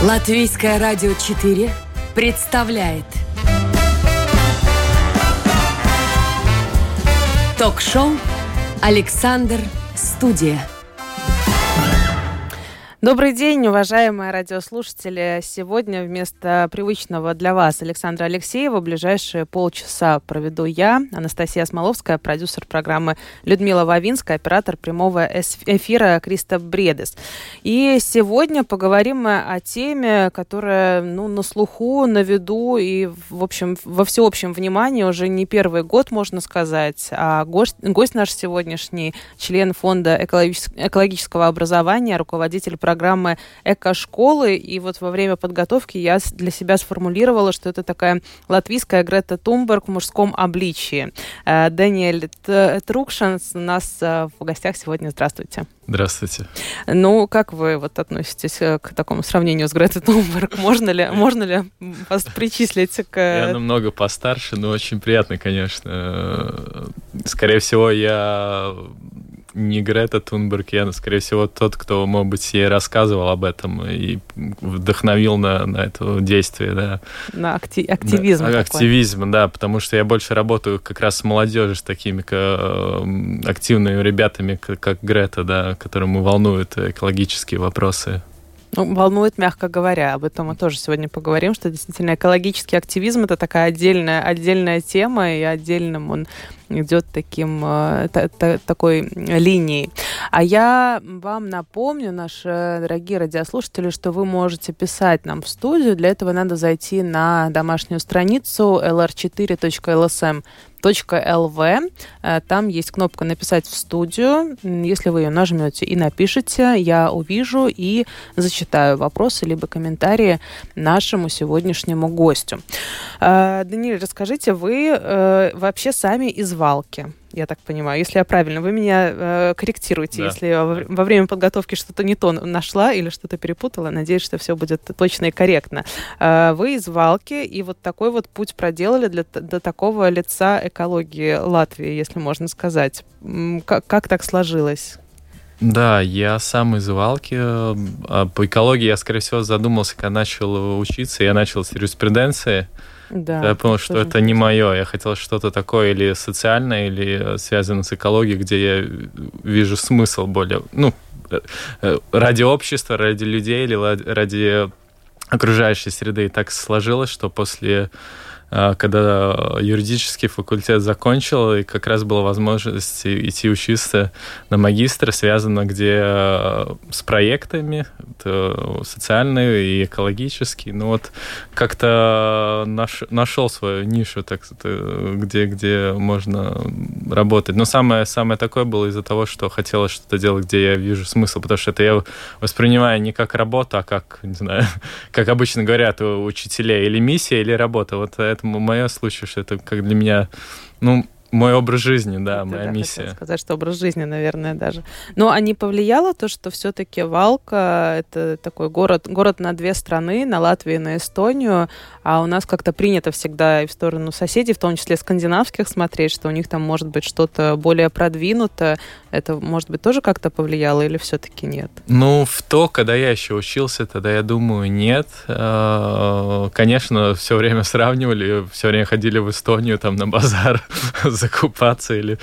Латвийское радио 4 представляет Ток-шоу «Александр Студия». Добрый день, уважаемые радиослушатели. Сегодня вместо привычного для вас Александра Алексеева ближайшие полчаса проведу я, Анастасия Смоловская, продюсер программы Людмила Вавинская, оператор прямого эфира Криста Бредес. И сегодня поговорим мы о теме, которая ну, на слуху, на виду и, в общем, во всеобщем внимании уже не первый год, можно сказать. А гость, гость наш сегодняшний, член фонда экологического образования, руководитель программы «Эко-школы». И вот во время подготовки я для себя сформулировала, что это такая латвийская Грета Тумберг в мужском обличии. Э, Даниэль Трукшанс у нас э, в гостях сегодня. Здравствуйте. Здравствуйте. Ну, как вы вот относитесь э, к такому сравнению с Гретой Тумберг? Можно ли, можно ли вас причислить к... Я намного постарше, но очень приятно, конечно. Скорее всего, я не Грета Тунберг, я, скорее всего, тот, кто, может быть, ей рассказывал об этом и вдохновил на, на это действие, да. На акти- активизм. Да, активизм, да, потому что я больше работаю как раз с молодежью, с такими э, активными ребятами, как, как Грета, да, которым волнуют экологические вопросы. Ну, волнует, мягко говоря. Об этом мы тоже сегодня поговорим, что действительно экологический активизм это такая отдельная, отдельная тема, и отдельным он идет таким, э, та, та, такой линией. А я вам напомню, наши дорогие радиослушатели, что вы можете писать нам в студию. Для этого надо зайти на домашнюю страницу lr4.lsm .lv. Э, там есть кнопка «Написать в студию». Если вы ее нажмете и напишите, я увижу и зачитаю вопросы либо комментарии нашему сегодняшнему гостю. Э, Даниэль, расскажите, вы э, вообще сами из Валки? Я так понимаю. Если я правильно, вы меня э, корректируете, да. если я во, во время подготовки что-то не то нашла или что-то перепутала. Надеюсь, что все будет точно и корректно. Э, вы из Валки, и вот такой вот путь проделали для, до такого лица экологии Латвии, если можно сказать. Как, как так сложилось? Да, я сам из Валки. По экологии я, скорее всего, задумался, когда начал учиться. Я начал с юриспруденции. Да, я понял, что это не мое. Я хотел что-то такое или социальное, или связанное с экологией, где я вижу смысл более, ну, э, э, ради общества, ради людей или ради окружающей среды. И так сложилось, что после когда юридический факультет закончил, и как раз была возможность идти учиться на магистра, связано где а, с проектами, социальные и экологические. Ну вот как-то наш, нашел свою нишу, так, где, где можно работать. Но самое, самое такое было из-за того, что хотелось что-то делать, где я вижу смысл, потому что это я воспринимаю не как работу, а как, не знаю, как обычно говорят у учителей, или миссия, или работа. Вот это это мое случай, что это как для меня, ну, мой образ жизни, да, это, моя да, миссия. сказать, что образ жизни, наверное, даже. Но а не повлияло то, что все-таки Валка это такой город, город на две страны, на Латвию и на Эстонию, а у нас как-то принято всегда и в сторону соседей, в том числе скандинавских, смотреть, что у них там может быть что-то более продвинутое. Это, может быть, тоже как-то повлияло или все-таки нет? Ну, в то, когда я еще учился, тогда я думаю, нет. А, конечно, все время сравнивали, все время ходили в Эстонию там на базар закупаться или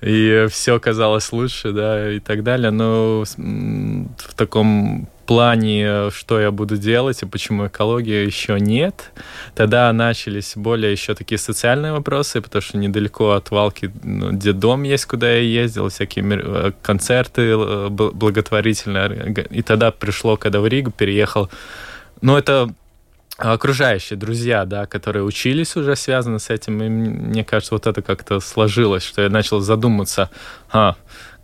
и все казалось лучше, да, и так далее. Но в таком плане, что я буду делать и почему экология еще нет. Тогда начались более еще такие социальные вопросы, потому что недалеко от Валки ну, дом есть, куда я ездил, всякие э, концерты э, благотворительные. И тогда пришло, когда в Ригу переехал. Ну, это окружающие друзья, да, которые учились уже связаны с этим, и мне кажется, вот это как-то сложилось, что я начал задуматься, а,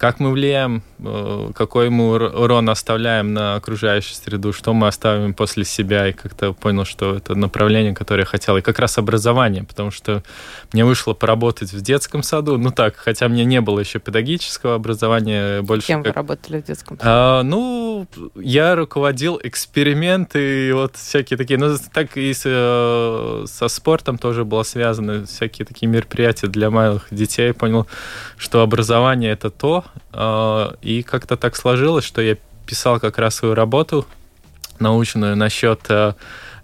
как мы влияем, э, какой мы урон оставляем на окружающую среду, что мы оставим после себя, и как-то понял, что это направление, которое я хотел, и как раз образование, потому что мне вышло поработать в детском саду, ну так, хотя мне не было еще педагогического образования, больше... Кем как... вы работали в детском? Саду? А, ну, я руководил эксперименты, и вот всякие такие, ну, так и с, э, со спортом тоже было связано, всякие такие мероприятия для малых детей, понял, что образование это то, а, и как-то так сложилось, что я писал как раз свою работу научную насчет э,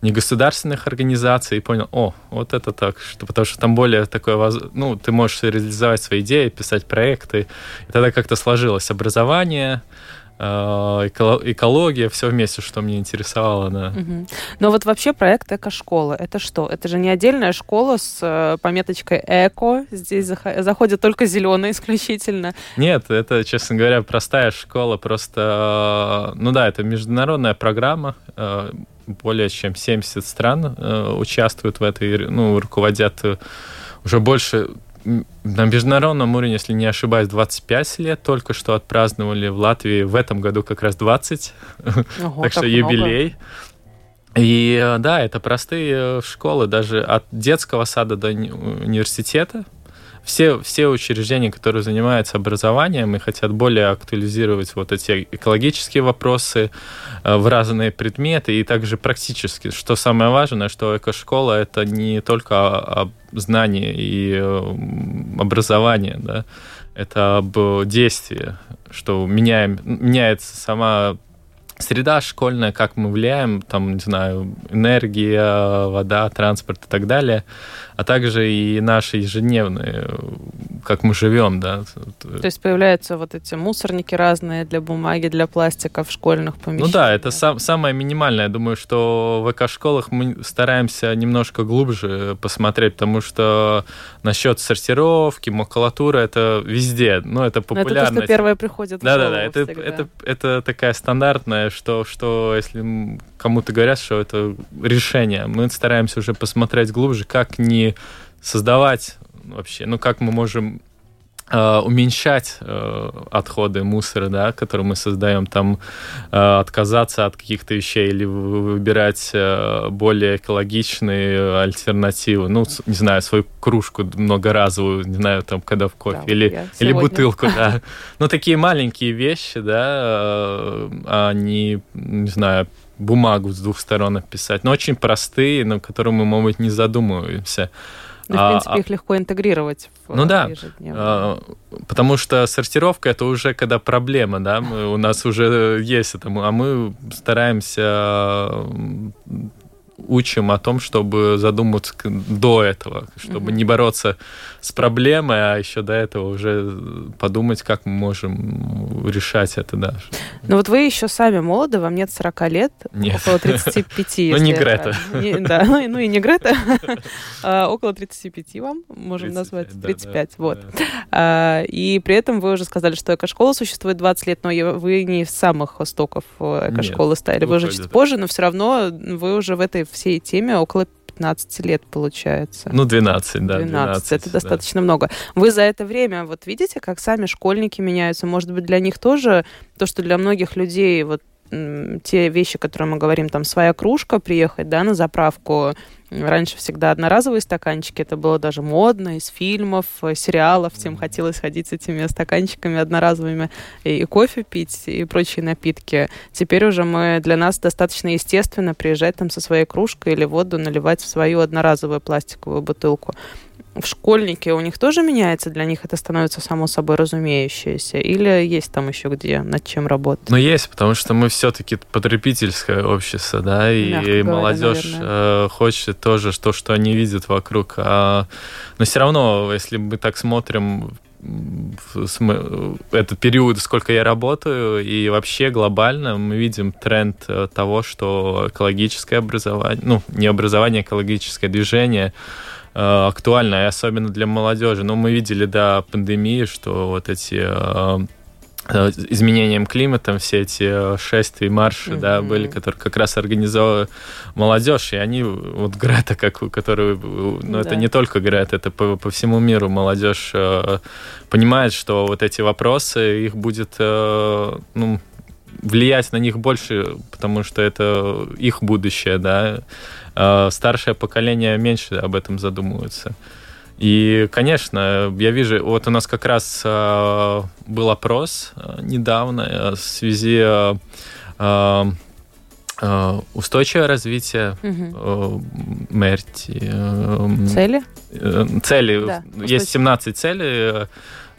негосударственных организаций и понял, о, вот это так, что, потому что там более такое, ну, ты можешь реализовать свои идеи, писать проекты. И тогда как-то сложилось образование, экология, все вместе, что мне интересовало. Да. Угу. Но вот вообще проект «Эко-школа» — это что? Это же не отдельная школа с э, пометочкой «эко», здесь заходят только зеленые исключительно. Нет, это, честно говоря, простая школа, просто, ну да, это международная программа, более чем 70 стран э, участвуют в этой, ну, руководят э, уже больше на международном уровне, если не ошибаюсь, 25 лет только что отпраздновали в Латвии. В этом году как раз 20. Ого, так что юбилей. И э, да, это простые школы, даже от детского сада до университета все, все учреждения, которые занимаются образованием и хотят более актуализировать вот эти экологические вопросы э, в разные предметы и также практически, что самое важное, что экошкола — это не только об знании и э, образовании, да, это об действии, что меняем, меняется сама среда школьная, как мы влияем, там, не знаю, энергия, вода, транспорт и так далее, а также и наши ежедневные, как мы живем, да. То есть появляются вот эти мусорники разные для бумаги, для пластика в школьных помещениях. Ну да, это сам, самое минимальное. Я думаю, что в эко-школах мы стараемся немножко глубже посмотреть, потому что насчет сортировки, макулатуры, это везде, ну это популярно. Это то, что первое приходит да, Да-да-да, это, это, это такая стандартная, что, что если кому-то говорят, что это решение, мы стараемся уже посмотреть глубже, как не создавать вообще, ну как мы можем уменьшать э, отходы мусора, да, которые мы создаем, там э, отказаться от каких-то вещей или выбирать э, более экологичные альтернативы. Ну, не знаю, свою кружку многоразовую, не знаю, там, когда в кофе, да, или, или бутылку, да. Ну, такие маленькие вещи, да, они, не знаю, бумагу с двух сторон описать, но очень простые, на которые мы, может быть, не задумываемся. Ну, в принципе, а, их легко интегрировать в Ну да, а, потому что сортировка это уже когда проблема, да, мы, у нас уже есть это, а мы стараемся учим о том, чтобы задуматься до этого, чтобы mm-hmm. не бороться с проблемой, а еще до этого уже подумать, как мы можем решать это, да. Ну вот вы еще сами молоды, вам нет 40 лет, нет. около 35. Ну не Грета. Да, ну и не Грета, а, около 35 вам можем назвать, 35, вот. А, и при этом вы уже сказали, что экошкола существует 20 лет, но вы не из самых истоков экошколы стали, вы уже чуть позже, но все равно вы уже в этой всей теме около 15 лет, получается. Ну, 12, да. 12, 12 это да. достаточно много. Вы за это время вот видите, как сами школьники меняются? Может быть, для них тоже то, что для многих людей вот те вещи, которые мы говорим, там своя кружка, приехать, да, на заправку. Раньше всегда одноразовые стаканчики, это было даже модно, из фильмов, э, сериалов, всем хотелось ходить с этими стаканчиками одноразовыми и кофе пить, и прочие напитки. Теперь уже мы, для нас достаточно естественно приезжать там со своей кружкой или воду наливать в свою одноразовую пластиковую бутылку в школьнике у них тоже меняется, для них это становится само собой разумеющееся? Или есть там еще где, над чем работать? Ну, есть, потому что мы все-таки потребительское общество, да, и, и молодежь наверное. Э, хочет тоже то, что они видят вокруг. А, но все равно, если мы так смотрим этот период, сколько я работаю, и вообще глобально мы видим тренд э, того, что экологическое образование, ну, не образование, а экологическое движение актуально, и особенно для молодежи. Но мы видели до пандемии, что вот эти э, э, изменением климата, все эти шествия, марши, mm-hmm. да, были, которые как раз организовала молодежь, и они, вот Грета, как у которой, ну, да. это не только Грета, это по, по всему миру молодежь э, понимает, что вот эти вопросы, их будет, э, ну, влиять на них больше, потому что это их будущее, да, Э, старшее поколение меньше об этом задумывается. И, конечно, я вижу, вот у нас как раз э, был опрос э, недавно в связи устойчивое развитие угу. Мерти. Цели? Цели. Да, Есть 17 целей,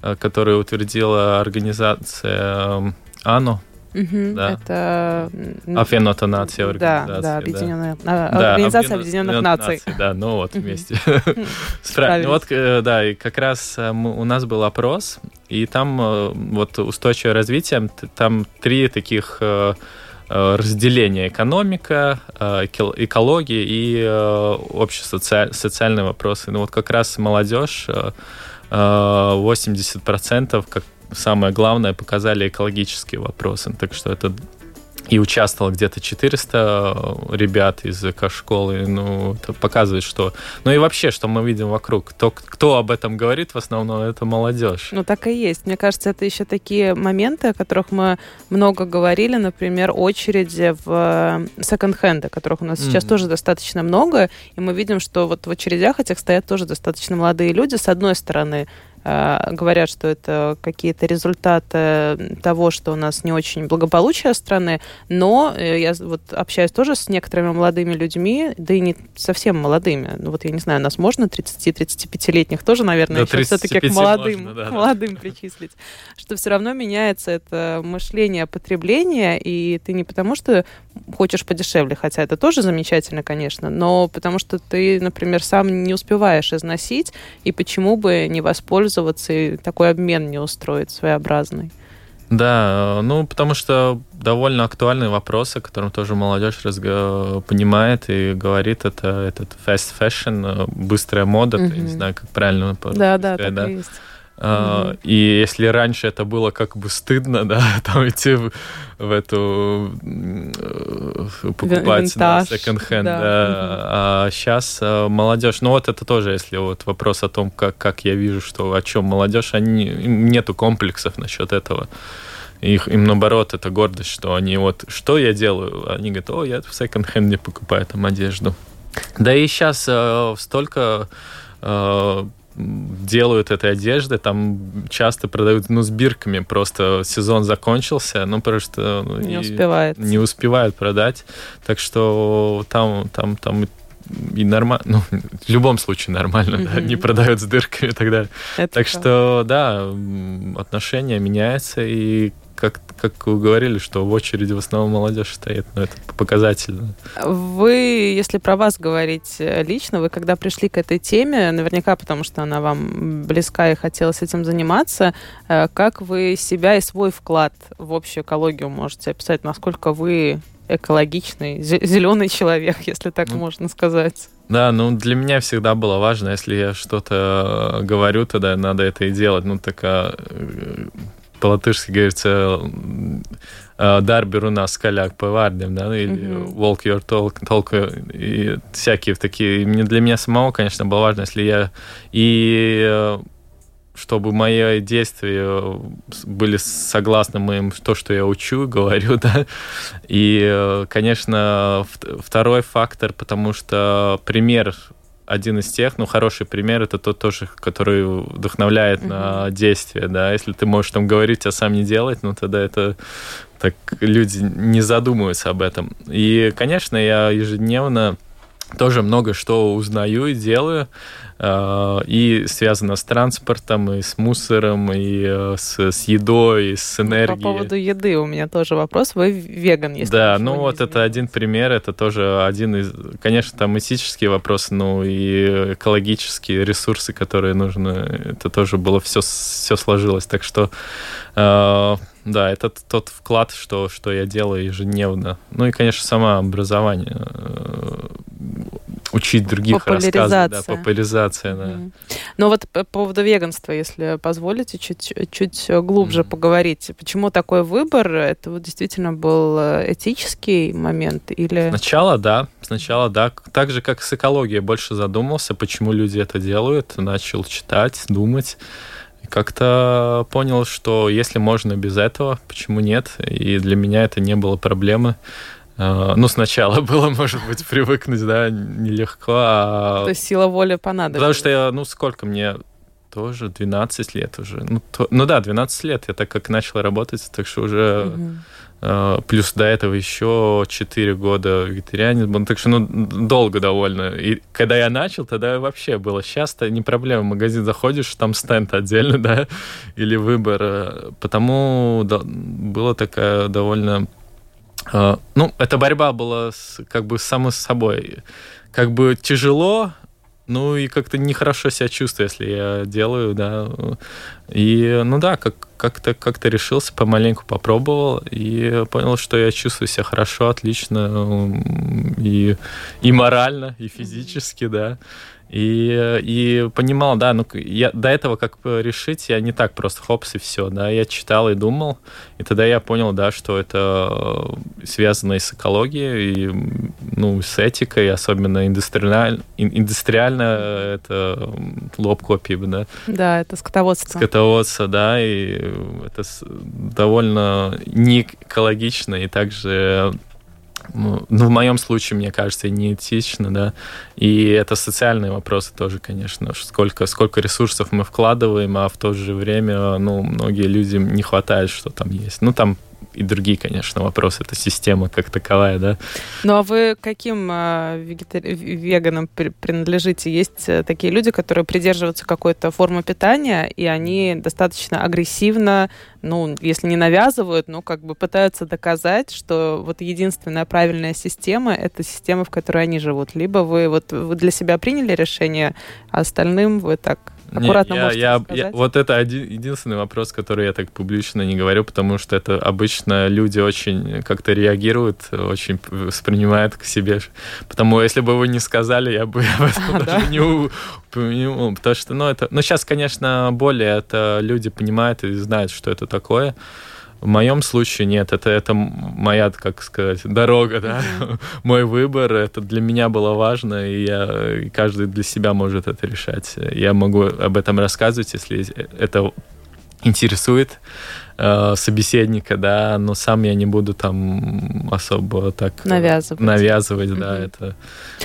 которые утвердила организация АНО, Угу, Да. Это... Афенота нация Да, организация. да, объединенная, а, Да, Организация Объединен- Объединенных Наций. Да, ну вот вместе. Справились. Вот, э, да, и как раз э, у нас был опрос, и там э, вот устойчивое развитие, там три таких разделения. Экономика, эко- экология и э, общесоциальные вопросы. Ну вот как раз молодежь, э, э, 80% как самое главное показали экологические вопросы. Так что это и участвовало где-то 400 ребят из эко-школы. Ну, это показывает, что... Ну и вообще, что мы видим вокруг. Кто, кто об этом говорит, в основном, это молодежь. Ну, так и есть. Мне кажется, это еще такие моменты, о которых мы много говорили, например, очереди в э, секонд-хенды, которых у нас сейчас Мгм. тоже достаточно много, и мы видим, что вот в очередях этих стоят тоже достаточно молодые люди. С одной стороны, э, говорят, что это какие-то результаты того, что у нас не очень благополучие страны, но э, я вот общаюсь тоже с некоторыми молодыми людьми, да и не совсем молодыми. Ну вот я не знаю, нас можно 30-35-летних тоже, наверное, До еще все-таки к 35 молодым, можно, да, к да. молодым причислить. Что все равно меняется это мышление потребления, и ты не потому что хочешь подешевле, хотя это тоже замечательно, конечно, но потому что ты, например, сам не успеваешь износить, и почему бы не воспользоваться и такой обмен не устроить своеобразный. Да, э, ну, потому что довольно актуальные вопросы, которым тоже молодежь разго- понимает и говорит, это этот fast fashion, э, быстрая мода, я не знаю, как правильно по-русски Да, да, так и есть. А. И если раньше это было как бы стыдно, да, там идти в, в эту э, покупать на винтаж, секонд-хенд, да. да, а сейчас молодежь, ну вот это тоже, если вот вопрос о том, как, как я вижу, что о чем молодежь, они, нету комплексов насчет этого. Их, им наоборот, это гордость, что они вот, что я делаю? Они говорят, о, я в секонд-хенде покупаю там одежду. Да и сейчас столько э, делают этой одежды, там часто продают, ну, с бирками, просто сезон закончился, ну, просто... ну, Не и успевает. Не успевают продать, так что там, там, там и нормально, ну, в любом случае нормально, да, Мгм. не продают с дырками тогда. Это Так правда. что, да, отношения меняются, и как, как вы говорили, что в очереди в основном молодежь стоит, ну, это показательно. Вы, если про вас говорить э, лично, вы когда пришли к этой теме, наверняка потому что она вам близка и хотелось этим заниматься, э, как вы себя и свой вклад в общую экологию можете описать, насколько вы экологичный, зеленый человек, если так Ну, можно сказать. Да, ну для меня всегда было важно, если я что-то э, говорю, тогда надо это и делать. Ну, такая э, по-латышски говорится э, «дарбер у нас скаляк по вардям», да, или Мгм. «walk your talk», talk и всякие такие. И для меня самого, конечно, было важно, если я и э, чтобы мои действия э, были согласны моим то, что я учу, говорю, да. И, конечно, вт- второй фактор, потому что пример один из тех, ну, хороший пример, это тот тоже, который вдохновляет на действие, да. Если ты можешь там говорить, а сам не делать, ну, тогда это так люди не задумываются об этом. И, конечно, я ежедневно тоже много что узнаю и делаю, и связано с транспортом, и с мусором, и э, с, с едой, и с энергией. По поводу еды у меня тоже вопрос. Вы веган, если Да, ну вот это изменилось. один пример, это тоже один из, конечно, там этические вопросы, ну и экологические ресурсы, которые нужны, это тоже было все, все сложилось, так что э, да, это тот вклад, что, что я делаю ежедневно. Ну и, конечно, самообразование, э, учить других рассказывать, да, Популяризация. да. Мгм. Ну вот по поводу веганства, если позволите, чуть, чуть глубже Мгм. поговорить. Почему такой выбор? Это вот действительно был э, этический момент или... Сначала да, сначала да. Так же, как с экологией, больше задумался, почему люди это делают, начал читать, думать. Как-то понял, что если можно без этого, почему нет? И для меня это не было проблемы. Э, Ну, сначала было, может быть, привыкнуть, да, нелегко. а- То есть сила воли понадобилась? Потому что я, ну, сколько мне тоже 12 лет уже. Ну, то- ну да, 12 лет я так как начал работать, так что уже Мгм. Э, плюс до этого еще 4 года вегетарианец был. Так что, ну, долго довольно. И когда я начал, тогда вообще было часто не проблема. В магазин заходишь, там стенд отдельно, да, или выбор. Потому да, было такая довольно... Э, ну, эта борьба была с, как бы самой собой. Как бы тяжело, ну и как-то нехорошо себя чувствую, если я делаю, да. И, ну да, как, как-то как решился, помаленьку попробовал и понял, что я чувствую себя хорошо, отлично и, и морально, и физически, да. И, и понимал, да, ну, я до этого как решить, я не так просто хопс и все, да, я читал и думал, и тогда я понял, да, что это связано и с экологией, и, ну, с этикой, особенно индустриаль, индустриально это лоб копии, да. Да, это скотоводство. Скотоводство, да, и это довольно не экологично, и также ну, в моем случае, мне кажется, неэтично, да. И это социальные вопросы тоже, конечно. Сколько, сколько ресурсов мы вкладываем, а в то же время, ну, многие людям не хватает, что там есть. Ну, там и другие, конечно, вопросы. Это система как таковая, да. Ну а вы каким э, веганам принадлежите? Есть э, такие люди, которые придерживаются какой-то формы питания, и они достаточно агрессивно, ну, если не навязывают, но как бы пытаются доказать, что вот единственная правильная система — это система, в которой они живут. Либо вы вот вы для себя приняли решение, а остальным вы так Аккуратно не, я, я, я, Вот это один, единственный вопрос, который я так публично не говорю, потому что это обычно люди очень как-то реагируют, очень воспринимают к себе. Потому если бы вы не сказали, я бы об этом даже да? не упомянул. Потому что, ну, это... Ну, сейчас, конечно, более это люди понимают и знают, что это такое. В моем случае нет, это, это моя, как сказать, дорога, да, мой выбор, это для меня было важно, и, я, и каждый для себя может это решать. Я могу об этом рассказывать, если это интересует э, собеседника, да, но сам я не буду там особо так навязывать, навязывать mm-hmm. да, это,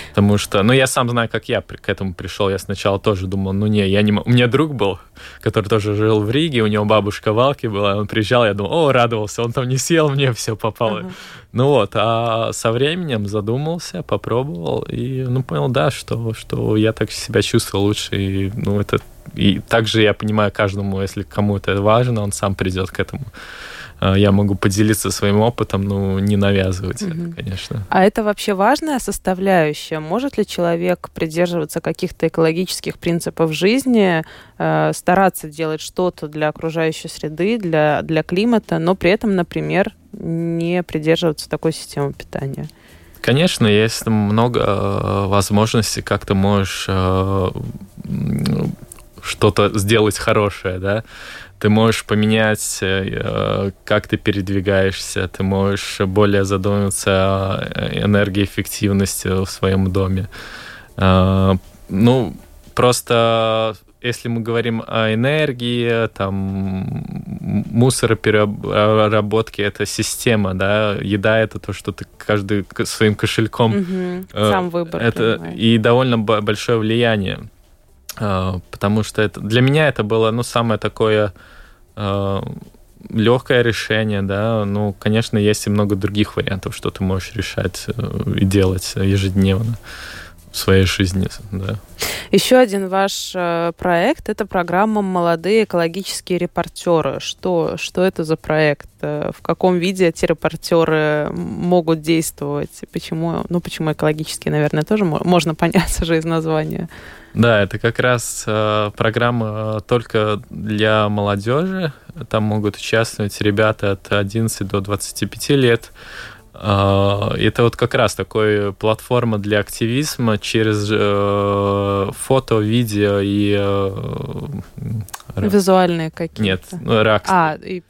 потому что, ну, я сам знаю, как я к этому пришел, я сначала тоже думал, ну, не, я не у меня друг был, который тоже жил в Риге, у него бабушка Валки была, он приезжал, я думал, о, радовался, он там не съел, мне все попало. Uh-huh. Ну вот, а со временем задумался, попробовал и, ну, понял, да, что, что я так себя чувствую лучше, и, ну, это и также я понимаю каждому, если кому это важно, он сам придет к этому. А, я могу поделиться своим опытом, но не навязывать угу. это, конечно. А это вообще важная составляющая? Может ли человек придерживаться каких-то экологических принципов жизни, э, стараться делать что-то для окружающей среды, для, для климата, но при этом, например, не придерживаться такой системы питания? Конечно, есть много э, возможностей, как ты можешь э, что-то сделать хорошее, да. Ты можешь поменять, э, как ты передвигаешься, ты можешь более задуматься о энергоэффективности в своем доме. Э, ну, просто если мы говорим о энергии, там, мусоропереработке, это система, да, еда это то, что ты каждый своим кошельком... Угу, сам выбор. Это, и довольно большое влияние. А, потому что это, для меня это было, ну, самое такое э, легкое решение, да, ну, конечно, есть и много других вариантов, что ты можешь решать э, и делать ежедневно в своей жизни, да. Еще один ваш э, проект – это программа «Молодые экологические репортеры». Что, что это за проект? Э, в каком виде эти репортеры могут действовать? Почему, ну, почему экологические, наверное, тоже можно понять уже из названия. Да, это как раз э, программа только для молодежи. Там могут участвовать ребята от 11 до 25 лет. Э, это вот как раз такой платформа для активизма через э, фото, видео и... Э, Визуальные какие-то? Нет, ну, ракс. А, и,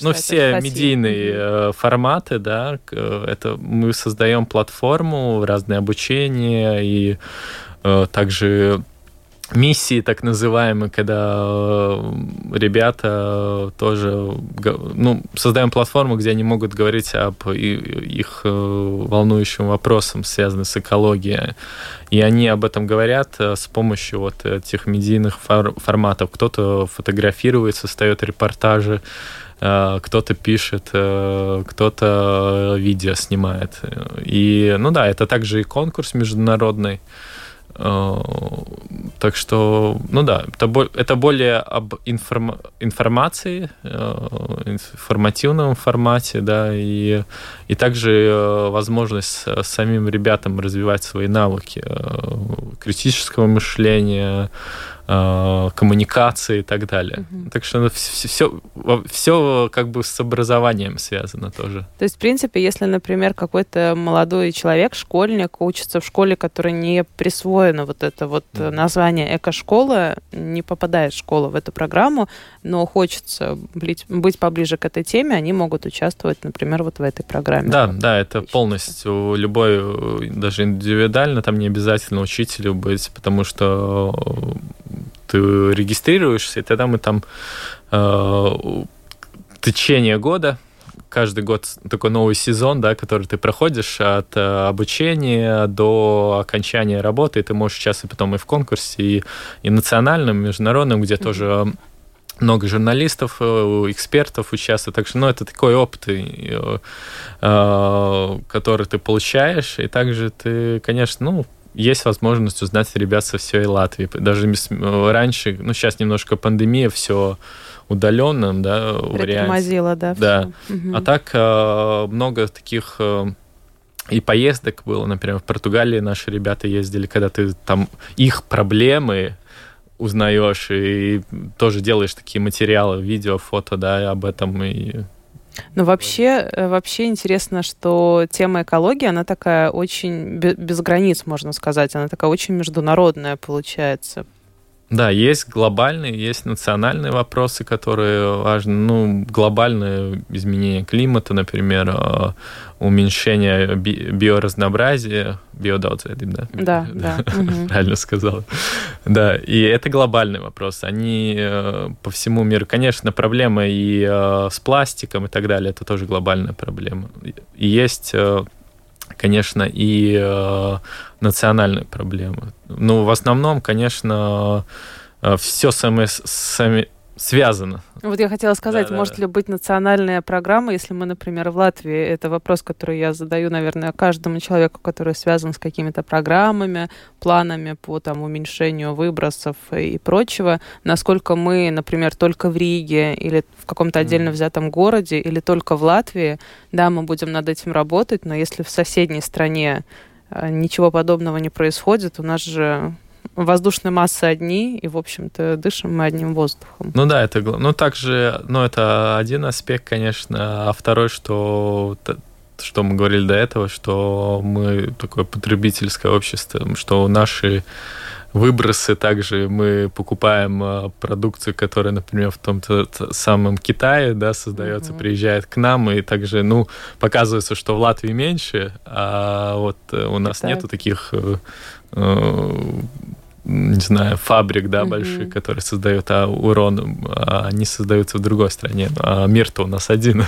ну, все медийные э, форматы, да, это мы создаем платформу, разные обучения и э, также миссии так называемые, когда э, ребята тоже ну, создаем платформу, где они могут говорить об их э, волнующим вопросам, связанным с экологией. И они об этом говорят э, с помощью вот этих медийных форматов. Кто-то фотографирует, создает репортажи, кто-то пишет, кто-то видео снимает. И, ну да, это также и конкурс международный. Э, так что, ну да, это, это более об информ, информации, э, информативном формате, да, и, и также э, возможность самим ребятам развивать свои навыки критического мышления, Э, коммуникации и так далее. Угу. Так что все, ну, все как бы с образованием связано тоже. То есть, в принципе, если, например, какой-то молодой человек, школьник, учится в школе, которая не присвоена вот это вот mm. название эко-школа, не попадает школа в эту программу, но хочется быть, быть поближе к этой теме, они могут участвовать, например, вот в этой программе. Да, да, это Отлично. полностью любой, даже индивидуально, там не обязательно учителю быть, потому что ты регистрируешься, и тогда мы там э, течение года каждый год такой новый сезон, да, который ты проходишь от э, обучения до окончания работы, и ты можешь участвовать потом и в конкурсе, и, и национальном, и международном, где mm-hmm. тоже много журналистов, э, экспертов участвуют. Так что, ну, это такой опыт, э, э, который ты получаешь, и также ты, конечно, ну, есть возможность узнать ребят со всей Латвии. Даже раньше, ну, сейчас немножко пандемия, все удаленным, да, варианте. да. Да. Угу. А так э, много таких э, и поездок было, например, в Португалии наши ребята ездили, когда ты там их проблемы узнаешь и тоже делаешь такие материалы, видео, фото, да, об этом и ну, вообще, э, вообще интересно, что тема экологии, она такая очень без границ, можно сказать. Она такая очень международная получается. Да, есть глобальные, есть национальные вопросы, которые важны. Ну, глобальное изменение климата, например, а, уменьшение би биоразнообразия, биодаутсайдинг, да? Да, да. Правильно сказал. Да, и это глобальный вопрос. Они э, по всему миру, конечно, проблема и э, с пластиком и так далее, это тоже глобальная проблема. И есть э, конечно, и э, национальные проблемы. Ну, в основном, конечно, э, все самое, сами, связано. Вот я хотела сказать, да, может да. ли быть национальная программа, если мы, например, в Латвии, это вопрос, который я задаю, наверное, каждому человеку, который связан с какими-то программами, планами по там, уменьшению выбросов и прочего, насколько мы, например, только в Риге или в каком-то отдельно взятом городе или только в Латвии, да, мы будем над этим работать, но если в соседней стране ничего подобного не происходит, у нас же воздушные массы одни, и, в общем-то, дышим мы одним воздухом. Ну да, это, ну также, ну это один аспект, конечно, а второй, что что мы говорили до этого, что мы такое потребительское общество, что наши выбросы также мы покупаем а, продукцию, которая, например, в том-то самом Китае, да, создается, mm-hmm. приезжает к нам, и также, ну, показывается, что в Латвии меньше, а вот э, у нас Китай. нету таких э, э, не знаю, фабрик, да, mm-hmm. больших, которые создают а урон, а они создаются в другой стране, а мир-то у нас один.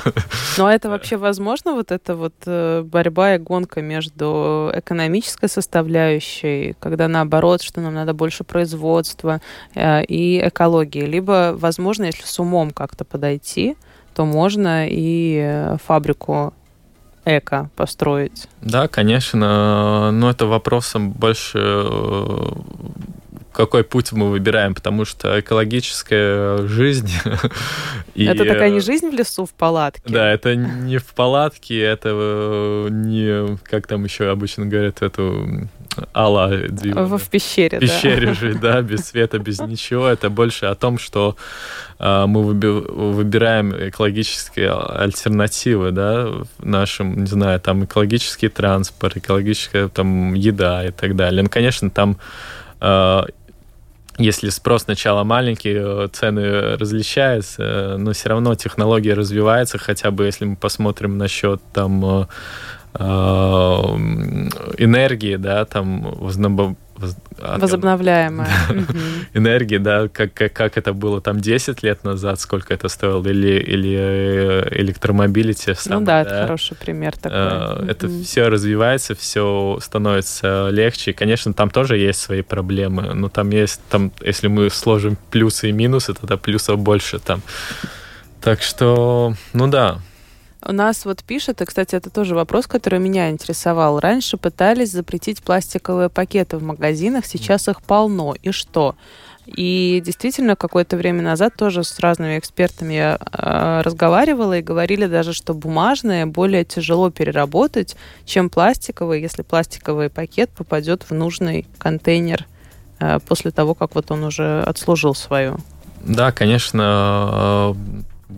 Ну, а это вообще возможно, вот эта вот э, борьба и гонка между экономической составляющей, когда наоборот, что нам надо больше производства э, и экологии, либо, возможно, если с умом как-то подойти, то можно и э, фабрику эко построить? Да, конечно, но это вопросом больше какой путь мы выбираем, потому что экологическая жизнь... это такая не жизнь в лесу, в палатке. Да, это не в палатке, это э, не, как там еще обычно говорят, эту Алла в, в пещере, в пещере да. жить, да, без света, без ничего. Это больше о том, что э, мы выбираем экологические альтернативы, да, нашим, не знаю, там экологический транспорт, экологическая там еда и так далее. Ну, конечно, там э, если спрос сначала маленький, э, цены различаются, но все равно технология развивается, хотя бы если мы посмотрим насчет там Э, энергии, да, там возобновляемая энергии, да, как, как, как это было там 10 лет назад, сколько это стоило, или, или э, электромобили те самые. Ну да, да, это хороший пример такой. Э, это все развивается, все становится легче. И, конечно, там тоже есть свои проблемы, но там есть, там, если мы сложим плюсы и минусы, тогда плюсов больше там Так что, ну да, у нас вот пишет, и, кстати, это тоже вопрос, который меня интересовал. Раньше пытались запретить пластиковые пакеты в магазинах, сейчас их полно. И что? И действительно, какое-то время назад тоже с разными экспертами я э, разговаривала и говорили даже, что бумажные более тяжело переработать, чем пластиковый, если пластиковый пакет попадет в нужный контейнер э, после того, как вот он уже отслужил свою. Да, конечно,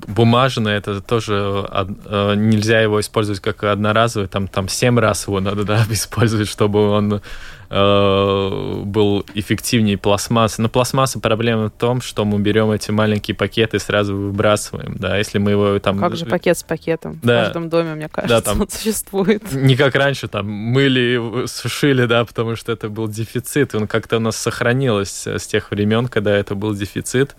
бумажный, это тоже э, нельзя его использовать как одноразовый, там, там 7 раз его надо да, использовать, чтобы он Э, был эффективнее пластмассы. Но пластмасса проблема в том, что мы берем эти маленькие пакеты и сразу выбрасываем. Да, если мы его там... Как же пакет с пакетом? Да. В каждом доме, мне кажется, да, там он существует. Не как раньше, там мыли, сушили, да, потому что это был дефицит. И он как-то у нас сохранилось с тех времен, когда это был дефицит.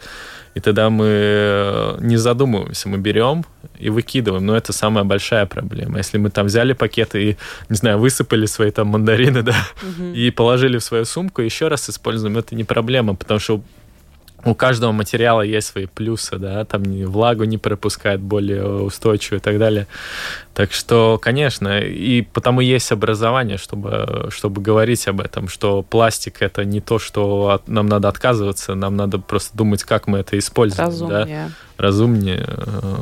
И тогда мы э, не задумываемся, мы берем и выкидываем. Но это самая большая проблема. Если мы там взяли пакеты и, не знаю, высыпали свои там мандарины, да, угу. и положили в свою сумку, еще раз используем, это не проблема, потому что у каждого материала есть свои плюсы, да, там влагу не пропускает, более устойчиво и так далее. Так что, конечно, и потому есть образование, чтобы, чтобы говорить об этом, что пластик это не то, что от, нам надо отказываться, нам надо просто думать, как мы это используем. Разумнее. Да? Разумнее. Э,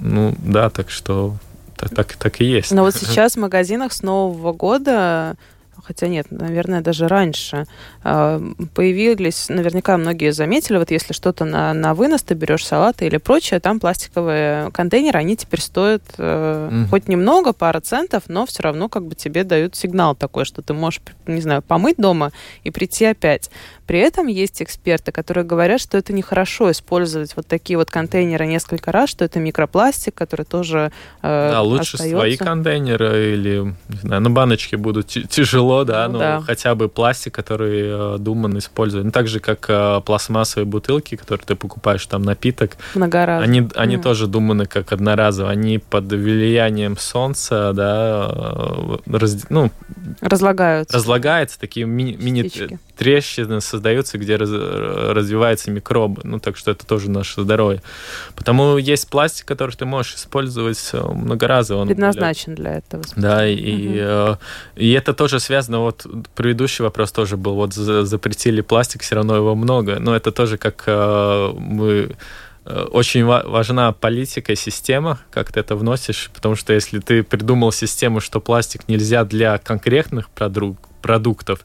ну, да, так что так, так и есть. Но вот сейчас в магазинах с Нового года хотя нет, наверное, даже раньше, а, появились, наверняка многие заметили, вот если что-то на, на вынос, ты берешь салаты или прочее, там пластиковые контейнеры, они теперь стоят mm. хоть немного, пара центов, но все равно как бы тебе дают сигнал такой, что ты можешь, не знаю, помыть дома и прийти опять. При этом есть эксперты, которые говорят, что это нехорошо использовать вот такие вот контейнеры несколько раз, что это микропластик, который тоже э, Да, лучше остается. свои контейнеры или, не знаю, на баночке будут тяжело, да, ну, ну да. хотя бы пластик, который э, думан использовать. Ну, так же, как э, пластмассовые бутылки, которые ты покупаешь, там, напиток. Многоразовые. Они, они mm. тоже думаны как одноразовые. Они под влиянием солнца, да, э, раз, ну... Разлагаются. Разлагаются, такие мини, мини трещины создаются, где раз, развиваются микробы. Ну, так что это тоже наше здоровье. Потому есть пластик, который ты можешь использовать э, многоразово. Он Предназначен более... для этого. Да, и, угу. и это тоже связано, вот предыдущий вопрос тоже был, вот запретили пластик, все равно его много. Но это тоже как э, мы очень важна политика и система, как ты это вносишь, потому что если ты придумал систему, что пластик нельзя для конкретных продуктов,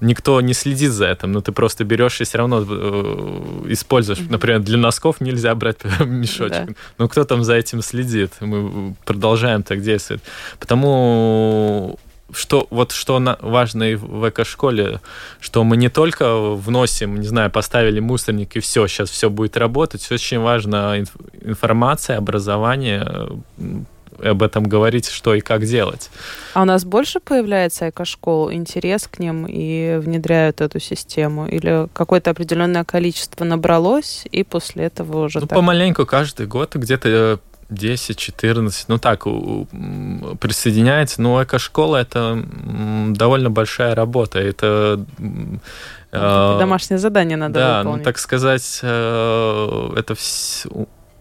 никто не следит за этим, но ты просто берешь и все равно э, используешь. Например, для носков нельзя брать мешочек. Да. Но кто там за этим следит? Мы продолжаем так действовать. Потому что вот что на, важно и в эко-школе, что мы не только вносим, не знаю, поставили мусорник и все, сейчас все будет работать. Очень важна информация, образование, об этом говорить, что и как делать. А у нас больше появляется эко-школ, интерес к ним и внедряют эту систему? Или какое-то определенное количество набралось, и после этого уже ну, так? помаленьку каждый год где-то 10-14, ну так, присоединяется. Но эко-школа это довольно большая работа. Это э, Домашнее задание надо да, выполнить. ну так сказать, э, это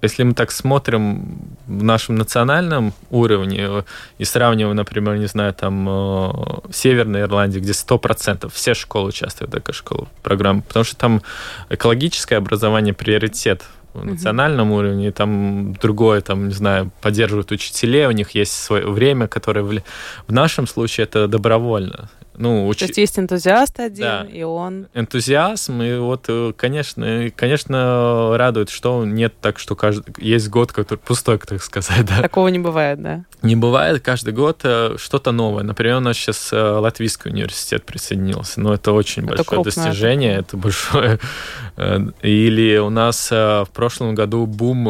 если мы так смотрим в нашем национальном уровне и сравниваем, например, не знаю, там э, Северной Ирландии, где 100% все школы участвуют в эко-школу программы, потому что там экологическое образование приоритет в национальном угу. уровне, там другое, там, не знаю, поддерживают учителей, у них есть свое время, которое в, в нашем случае это добровольно. Ну, уч... То есть есть энтузиаст один, да. и он... Энтузиазм, и вот, э, конечно, конечно, радует, что нет так, что каждый... есть год, который пустой, так сказать, да. Такого не бывает, да? Не бывает, каждый год э, что-то новое. Например, у нас сейчас э, Латвийский университет присоединился, но это очень это большое достижение, это большое... Или у нас в прошлом году бум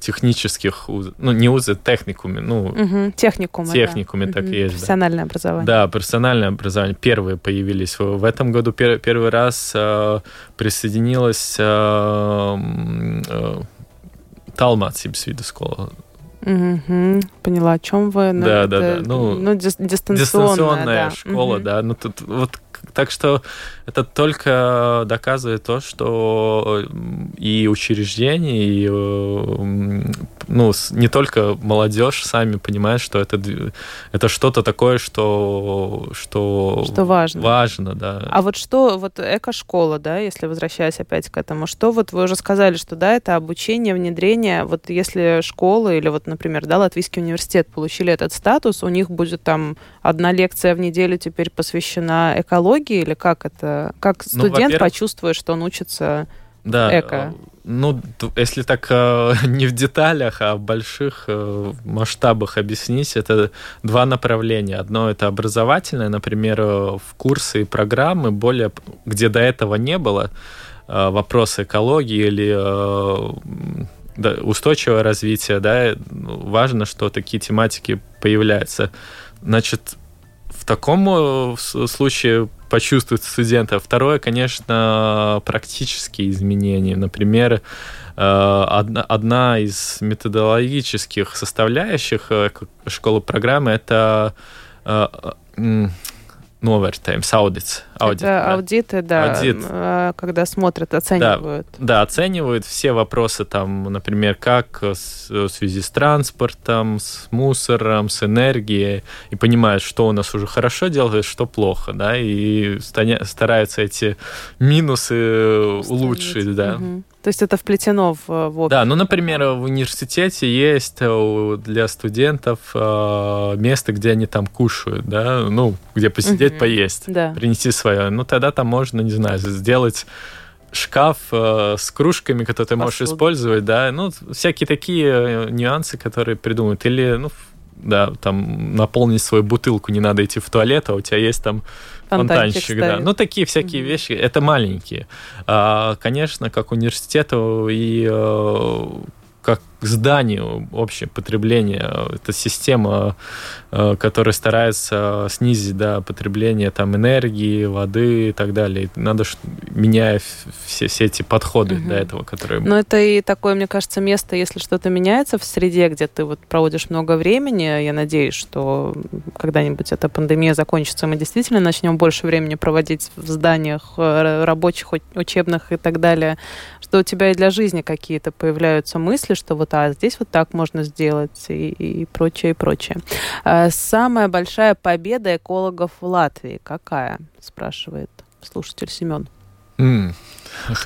технических, ну, не узы, техникуме, ну... Угу, техникумы, Техникуме, да. так угу. и есть. Профессиональное да. образование. Да, профессиональное образования первые появились. В этом году пер, первый раз э, присоединилась э, э, Талмат Сибсвидоскола. Угу, поняла, о чем вы. Ну, да, да, да. Ну, ну ди- дистанционная, дистанционная да. школа, угу. да. Ну, тут вот так что это только доказывает то, что и учреждения, и ну, не только молодежь сами понимают, что это, это что-то такое, что, что, что важно. важно да. А вот что, вот эко-школа, да, если возвращаясь опять к этому, что вот вы уже сказали, что да, это обучение, внедрение, вот если школа или вот, например, да, Латвийский университет получили этот статус, у них будет там одна лекция в неделю теперь посвящена экологии, или как это, как ну, студент ну, почувствует, что он учится да, эко? Ну, если так э, не в деталях, а в больших э, масштабах объяснить, это два направления. Одно это образовательное, например, э, в курсы и программы, более, где до этого не было вопросы экологии или да, устойчивое развитие, да, важно, что такие тематики появляются. Значит, в таком случае почувствует студента. Второе, конечно, практические изменения. Например, э, одна, из методологических составляющих э, школы программы это novērtējums, аудит. аудит Это да. аудиты, да, Аудит. А, когда смотрят, оценивают. Да, да, оценивают все вопросы, там, например, как в связи с транспортом, с мусором, с энергией, и понимают, что у нас уже хорошо делает, что плохо, да, и стараются эти минусы Устранить. улучшить, да. Угу. То есть это вплетено в, в Да, ну, например, в университете есть э, для студентов э, место, где они там кушают, да, ну, где посидеть, угу. поесть, да. принести свое. Ну, тогда там можно, не знаю, сделать шкаф э, с кружками, которые ты можешь использовать, да, ну, всякие такие э, нюансы, которые придумают. Или, ну, да, там наполнить свою бутылку, не надо идти в туалет, а у тебя есть там фонтанчик, фонтанчик да. Ну, такие всякие mm-hmm. вещи, это маленькие. А, конечно, как университету и э, как к зданию общее потребление. Это система, э, которая старается снизить да, потребление там, энергии, воды и так далее. Надо менять все, все эти подходы угу. до этого, которые... Но это и такое, мне кажется, место, если что-то меняется в среде, где ты вот проводишь много времени, я надеюсь, что когда-нибудь эта пандемия закончится, мы действительно начнем больше времени проводить в зданиях э, рабочих, учебных и так далее, что у тебя и для жизни какие-то появляются мысли, что вот а здесь вот так можно сделать и, и прочее, и прочее. А, самая большая победа экологов в Латвии какая? Спрашивает слушатель Семен. Mm,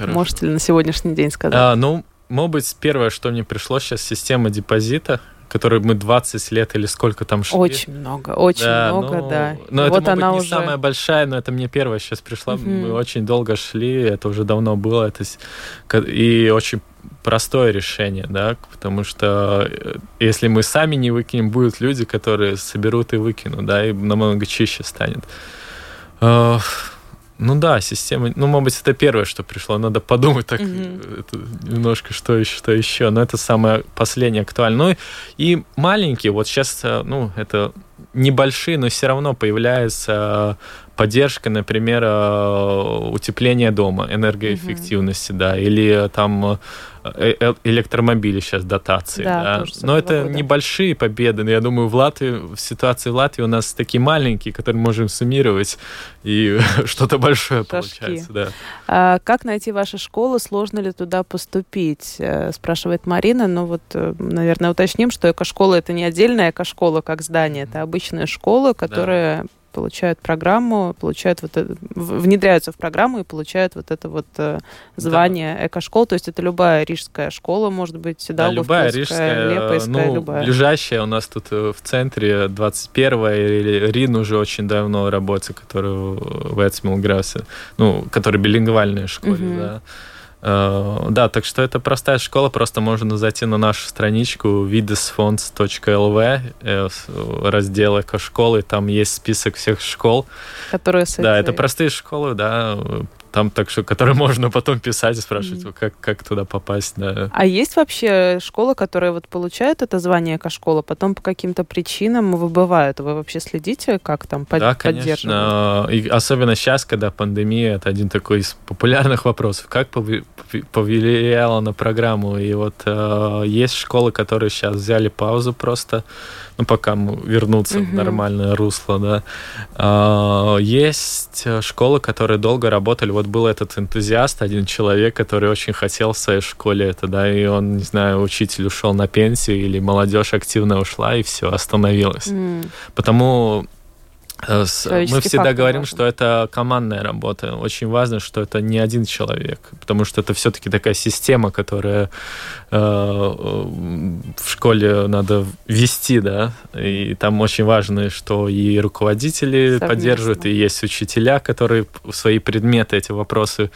Можете ли на сегодняшний день сказать? А, ну, может быть, первое, что мне пришло сейчас, система депозита которую мы 20 лет или сколько там шли. Очень много, очень да, много, ну, да. Но вот это, она быть, не уже... самая большая, но это мне первая сейчас пришла. Угу. Мы очень долго шли, это уже давно было. Это... И очень простое решение, да, потому что э, если мы сами не выкинем, будут люди, которые соберут и выкинут, да, и намного чище станет. Ну да, система. Ну, может быть, это первое, что пришло. Надо подумать так mm-hmm. это, немножко, что еще, что еще. Но это самое последнее актуальное. Ну и маленькие, вот сейчас, э, ну, это небольшие, но все равно появляется поддержка, например, утепления дома, энергоэффективности, mm-hmm. да, или там Э, э, электромобили сейчас дотации. Да, да. Но это года. небольшие победы. Но я думаю, в Латвии, в ситуации в Латвии у нас такие маленькие, которые можем суммировать, и что-то большое Шашки. получается. Да. А, как найти вашу школу? Сложно ли туда поступить? Э, спрашивает Марина. Ну вот, наверное, уточним, что эко-школа это не отдельная эко-школа как здание, это обычная школа, которая да получают программу, получают вот это, внедряются в программу и получают вот это вот э, звание да. эко-школ. То есть это любая рижская школа, может быть, да, любая рижская, лепойская, ну, любая. ближайшая у нас тут э, в центре 21 или Рин уже очень давно работает, который в Эцмилграсе, ну, который билингвальная школа, угу. да. Э, да, так что это простая школа, просто можно зайти на нашу страничку videsfonds.lv, э, раздел эко-школы, там есть список всех школ. Которые Да, это простые школы, да, там так что, которые можно потом писать и спрашивать, mm-hmm. как, как туда попасть. Да. А есть вообще школы, которые вот получают это звание эко-школа, потом по каким-то причинам выбывают? Вы вообще следите, как там под- да, конечно. И особенно сейчас, когда пандемия, это один такой из популярных вопросов. Как повлияло на программу? И вот э, есть школы, которые сейчас взяли паузу просто, ну, пока вернуться mm-hmm. в нормальное русло, да. Э, есть школы, которые долго работали вот был этот энтузиаст, один человек, который очень хотел в своей школе это, да, и он, не знаю, учитель ушел на пенсию или молодежь активно ушла, и все, остановилось. Mm. Потому Э, мы всегда говорим, важен. что это командная работа. Очень важно, что это не один человек, потому что это все-таки такая система, которая э, в школе надо вести, да. И там очень важно, что и руководители Совместно. поддерживают, и есть учителя, которые свои предметы, эти вопросы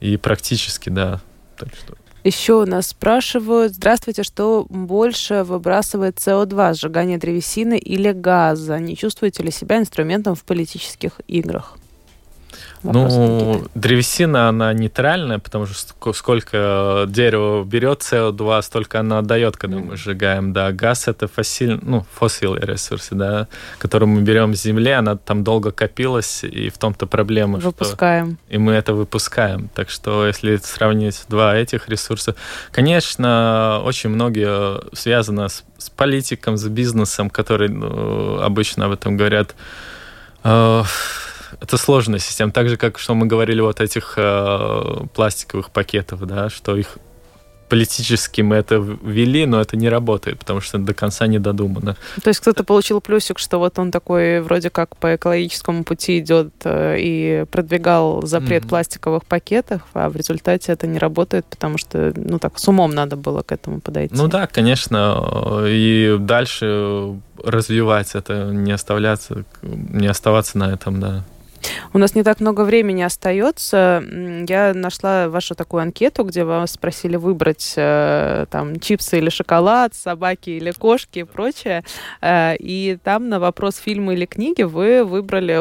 и практически, да. Так что еще нас спрашивают, здравствуйте, что больше выбрасывает СО2, сжигание древесины или газа? Не чувствуете ли себя инструментом в политических играх? Вопрос ну, древесина, она нейтральная, потому что сколько дерево берет СО2, столько она отдает, когда mm. мы сжигаем. Да, газ это фосиль, ну, фосилные ресурсы, да, которые мы берем с земли, она там долго копилась, и в том-то проблема, Выпускаем. Что... И мы это выпускаем. Так что, если сравнить два этих ресурса, конечно, очень многие связано с, с политиком, с бизнесом, который ну, обычно об этом говорят. Э, это сложная система. Так же, как что мы говорили вот этих э, пластиковых пакетов, да, что их политически мы это ввели, но это не работает, потому что до конца не додумано. То есть кто-то получил плюсик, что вот он такой вроде как по экологическому пути идет э, и продвигал запрет mm-hmm. пластиковых пакетов, а в результате это не работает, потому что, ну так, с умом надо было к этому подойти. Ну да, конечно, и дальше развивать это, не оставляться, не оставаться на этом, да. У нас не так много времени остается. Я нашла вашу такую анкету, где вас спросили выбрать э, там чипсы или шоколад, собаки или кошки и прочее. Э, и там на вопрос фильма или книги вы выбрали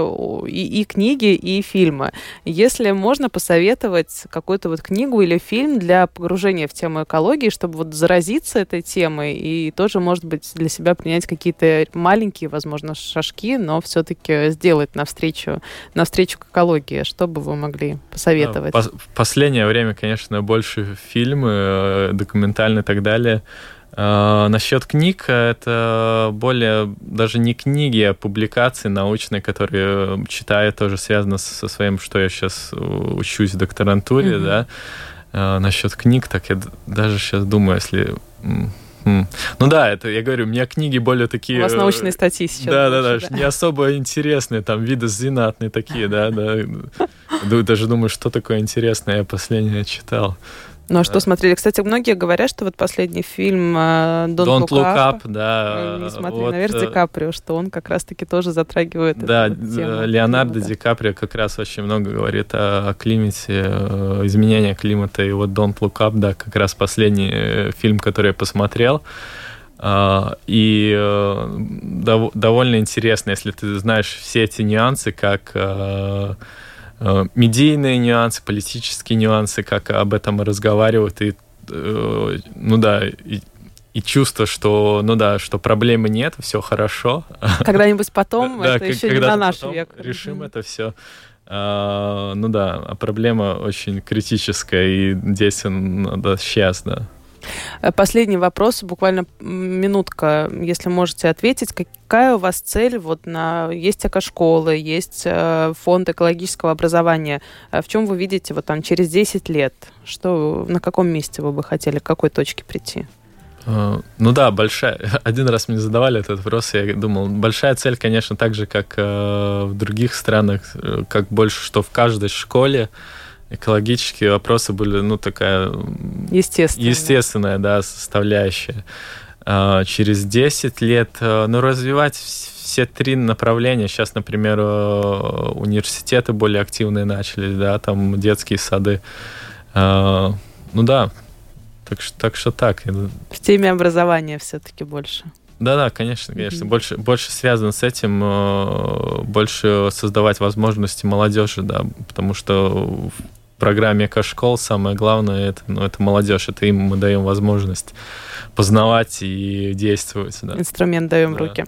и, и книги, и фильмы. Если можно посоветовать какую-то вот книгу или фильм для погружения в тему экологии, чтобы вот заразиться этой темой и тоже, может быть, для себя принять какие-то маленькие, возможно, шажки, но все-таки сделать навстречу навстречу к экологии. Что бы вы могли посоветовать? В последнее время, конечно, больше фильмы, э, документальные и так далее. Uh, насчет книг, это более даже не книги, а публикации научные, которые читаю, тоже связано со своим, что я сейчас учусь в докторантуре, mm-hmm. да. Насчет книг, так я даже сейчас думаю, если ну да, это я говорю, у меня книги более такие... У вас научные статьи сейчас. Да, да, да, не особо интересные, там виды зинатные такие, да, да. Даже думаю, что такое интересное я последнее читал. Ну а что смотрели? Кстати, многие говорят, что вот последний фильм uh, Don't, Don't Look, Look Up, up да. Не смотрели вот, наверх Ди Каприо, что он как раз-таки тоже затрагивает Да, эту тему. Леонардо Ди Каприо как раз очень много говорит о, о климате, изменении климата. И вот Don't Look Up, да, как раз последний э, фильм, который я посмотрел. Uh, и дов- довольно интересно, если ты знаешь все эти нюансы, как Э, медийные нюансы, политические нюансы, как об этом разговаривают, и, э, ну да, и, и чувство, что, ну да, что проблемы нет, все хорошо. Когда-нибудь потом, это еще не на наш век. Решим это все. А, ну да, а проблема очень критическая, и здесь надо сейчас, да. Э, последний вопрос, буквально минутка, если можете ответить. Какая у вас цель? Вот на есть экошколы, есть э, фонд экологического образования. Э, в чем вы видите вот там через 10 лет? Что, на каком месте вы бы хотели, к какой точке прийти? Ну да, большая. Один раз мне задавали этот вопрос, я думал, большая цель, конечно, так же, как в других странах, как больше, что в каждой школе экологические вопросы были, ну, такая... Естественная. Естественная, да, составляющая. А, через 10 лет, э, ну, развивать все три направления. Сейчас, например, э, университеты более активные начали, да, там детские сады. А, ну да, так что, так что так. В теме образования все-таки больше. Да-да, конечно, конечно. Mm-hmm. Больше, больше связано с этим, больше создавать возможности молодежи, да, потому что программе «Экошкол» самое главное это, ну, это молодежь, это им мы даем возможность познавать и действовать. Да. Инструмент даем да. в руки.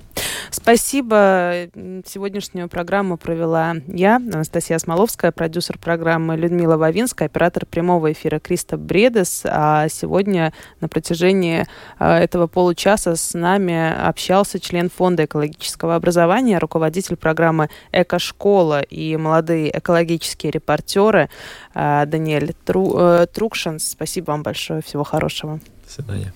Спасибо. Сегодняшнюю программу провела я, Анастасия Смоловская, продюсер программы Людмила Вавинская, оператор прямого эфира Криста Бредес. А сегодня на протяжении а, этого получаса с нами общался член Фонда экологического образования, руководитель программы «Экошкола» и молодые экологические репортеры а, Даниэль Тру, э, Трукшин. Спасибо вам большое. Всего хорошего. До свидания.